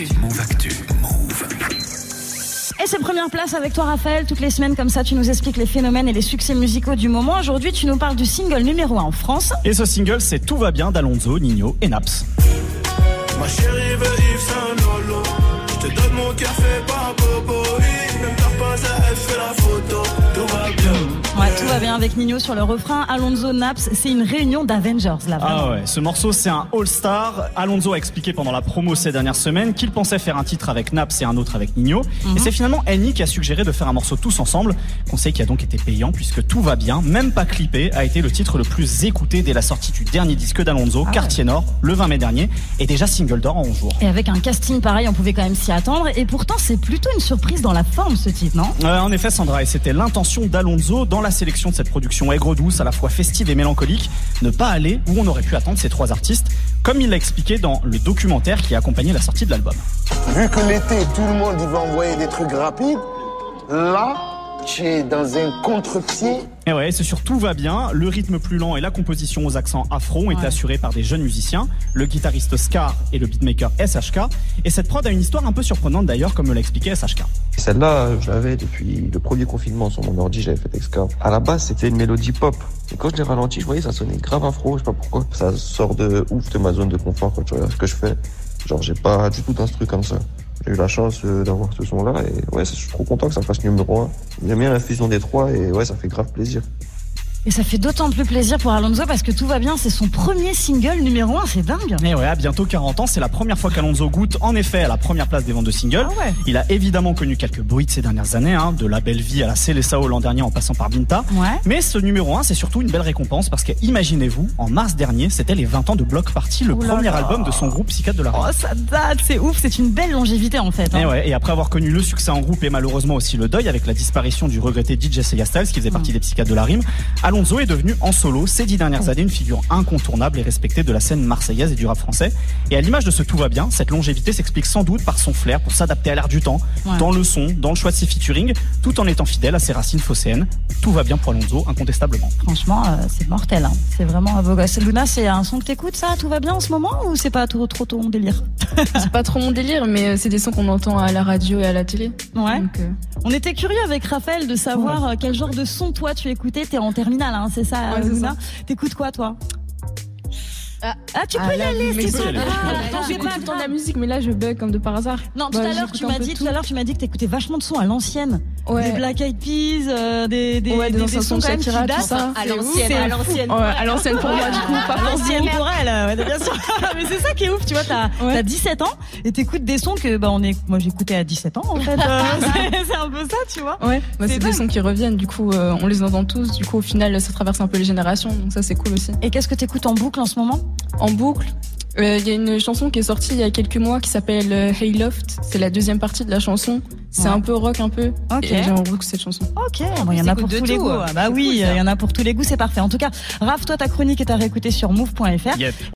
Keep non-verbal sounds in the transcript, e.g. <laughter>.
Actu. Move Actu. Move. Et c'est première place avec toi Raphaël, toutes les semaines comme ça tu nous expliques les phénomènes et les succès musicaux du moment. Aujourd'hui tu nous parles du single numéro 1 en France. Et ce single c'est Tout va bien d'Alonso, Nino et Naps. Ma chérie veut Yves Saint Lolo. Je te donne mon café par Bien avec Nino sur le refrain. Alonso Naps, c'est une réunion d'Avengers là. vraiment. Ah ouais, ce morceau c'est un all-star. Alonso a expliqué pendant la promo ces dernières semaines qu'il pensait faire un titre avec Naps et un autre avec Nino. Mhm. Et c'est finalement Annie qui a suggéré de faire un morceau tous ensemble. Conseil qui a donc été payant puisque Tout va bien, même pas clippé, a été le titre le plus écouté dès la sortie du dernier disque d'Alonso, Ah Quartier Nord, le 20 mai dernier, et déjà single d'or en 11 jours. Et avec un casting pareil, on pouvait quand même s'y attendre. Et pourtant, c'est plutôt une surprise dans la forme ce titre, non? Ouais, en effet, Sandra, et c'était l'intention d'Alonso dans la sélection de cette production aigre-douce, à la fois festive et mélancolique, ne pas aller où on aurait pu attendre ces trois artistes, comme il l'a expliqué dans le documentaire qui a accompagné la sortie de l'album. Vu que l'été, tout le monde il va envoyer des trucs rapides, là, tu es dans un contre-pied. Et ouais, c'est sur Tout va bien, le rythme plus lent et la composition aux accents afro ont été Ouais. assurés par des jeunes musiciens, le guitariste Scar et le beatmaker SHK, et cette prod a une histoire un peu surprenante d'ailleurs, comme me l'a expliqué SHK. Celle-là, je l'avais depuis le premier confinement sur mon ordi, j'avais fait Excar. À la base, c'était une mélodie pop. Et quand je l'ai ralenti, je voyais ça sonnait grave afro, je sais pas pourquoi. Ça sort de ouf de ma zone de confort quand tu regardes ce que je fais. Genre, j'ai pas du tout d'instru comme ça. J'ai eu la chance euh, d'avoir ce son-là et ouais, je suis trop content que ça fasse numéro un. J'aime bien la fusion des trois et ouais, ça fait grave plaisir. Et ça fait d'autant plus plaisir pour Alonso parce que tout va bien, c'est son premier single numéro 1, c'est dingue. Et ouais, à bientôt 40 ans, c'est la première fois qu'Alonso goûte en effet à la première place des ventes de singles. Ah ouais. Il a évidemment connu quelques bruits de ces dernières années, hein, de La Belle Vie à la Célessao l'an dernier en passant par. Ouais. Mais ce numéro 1, c'est surtout une belle récompense parce que imaginez-vous, en mars dernier, c'était les 20 ans de Block Party, le premier album de son groupe Psychiatre de la Rue. Oh, ça date, c'est ouf, c'est une belle longévité en fait. hein. Et, ouais, et après avoir connu le succès en groupe et malheureusement aussi le deuil avec la disparition du regretté DJ Sega Styles qui faisait partie des psychiatres de la rime, Alonso est devenu en solo ces dix dernières années une figure incontournable et respectée de la scène marseillaise et du rap français. Et à l'image de ce tout va bien, cette longévité s'explique sans doute par son flair pour s'adapter à l'air du temps, Ouais. dans le son, dans le choix de ses featuring, tout en étant fidèle à ses racines phocéennes. Tout va bien pour Alonso, incontestablement. Franchement, euh, c'est mortel. hein. C'est vraiment un beau gosse. Luna, c'est un son que t'écoutes, ça? Tout va bien en ce moment ou c'est pas trop, trop ton délire? <laughs> C'est pas trop mon délire, mais euh, c'est des sons qu'on entend à la radio et à la télé. Ouais. Donc, euh, On était curieux avec Raphaël de savoir quel genre de son toi tu écoutais. T'es en terminale, hein, c'est ça, Ouais, Luna T'écoutes quoi, toi? Ah. Ah, tu peux ah, y aller, c'est. Pourtant, C'est j'écoute pas tout le temps de la musique, mais là, je bug comme de par hasard. Non, tout Bah, à l'heure tu m'as dit, tout. tout à l'heure tu m'as dit que t'écoutais vachement de sons à l'ancienne, des Ouais. Black Eyed Peas, euh, des des Ouais, des des, sons quand même qui datent. À l'ancienne, à l'ancienne. Ouais, à l'ancienne pour moi, du coup, pas À pour l'ancienne pour elle, ouais, bien sûr. <laughs> Mais c'est ça qui est ouf, tu vois, t'as Ouais. t'as 17 ans et t'écoutes des sons que bah on est, moi j'écoutais à 17 ans en fait. <laughs> Euh, c'est- un peu ça, tu vois. Ouais, bah, C'est des sons qui reviennent, du coup, euh, on les entend tous, du coup, au final, ça traverse un peu les générations, donc ça, c'est cool aussi. Et qu'est-ce que t'écoutes en boucle en ce moment? En boucle, euh, il y a une chanson qui est sortie il y a quelques mois qui s'appelle euh, Hey Loft, c'est la deuxième partie de la chanson. C'est Ouais. un peu rock, un peu. Ok. Et j'aime beaucoup cette chanson. Ok, bon, il y en a pour tous les goûts. euh. Ah bah C'est oui, il y en a pour tous les goûts, c'est parfait. En tout cas, Raph, toi ta chronique est à réécouter sur move.fr. Yep.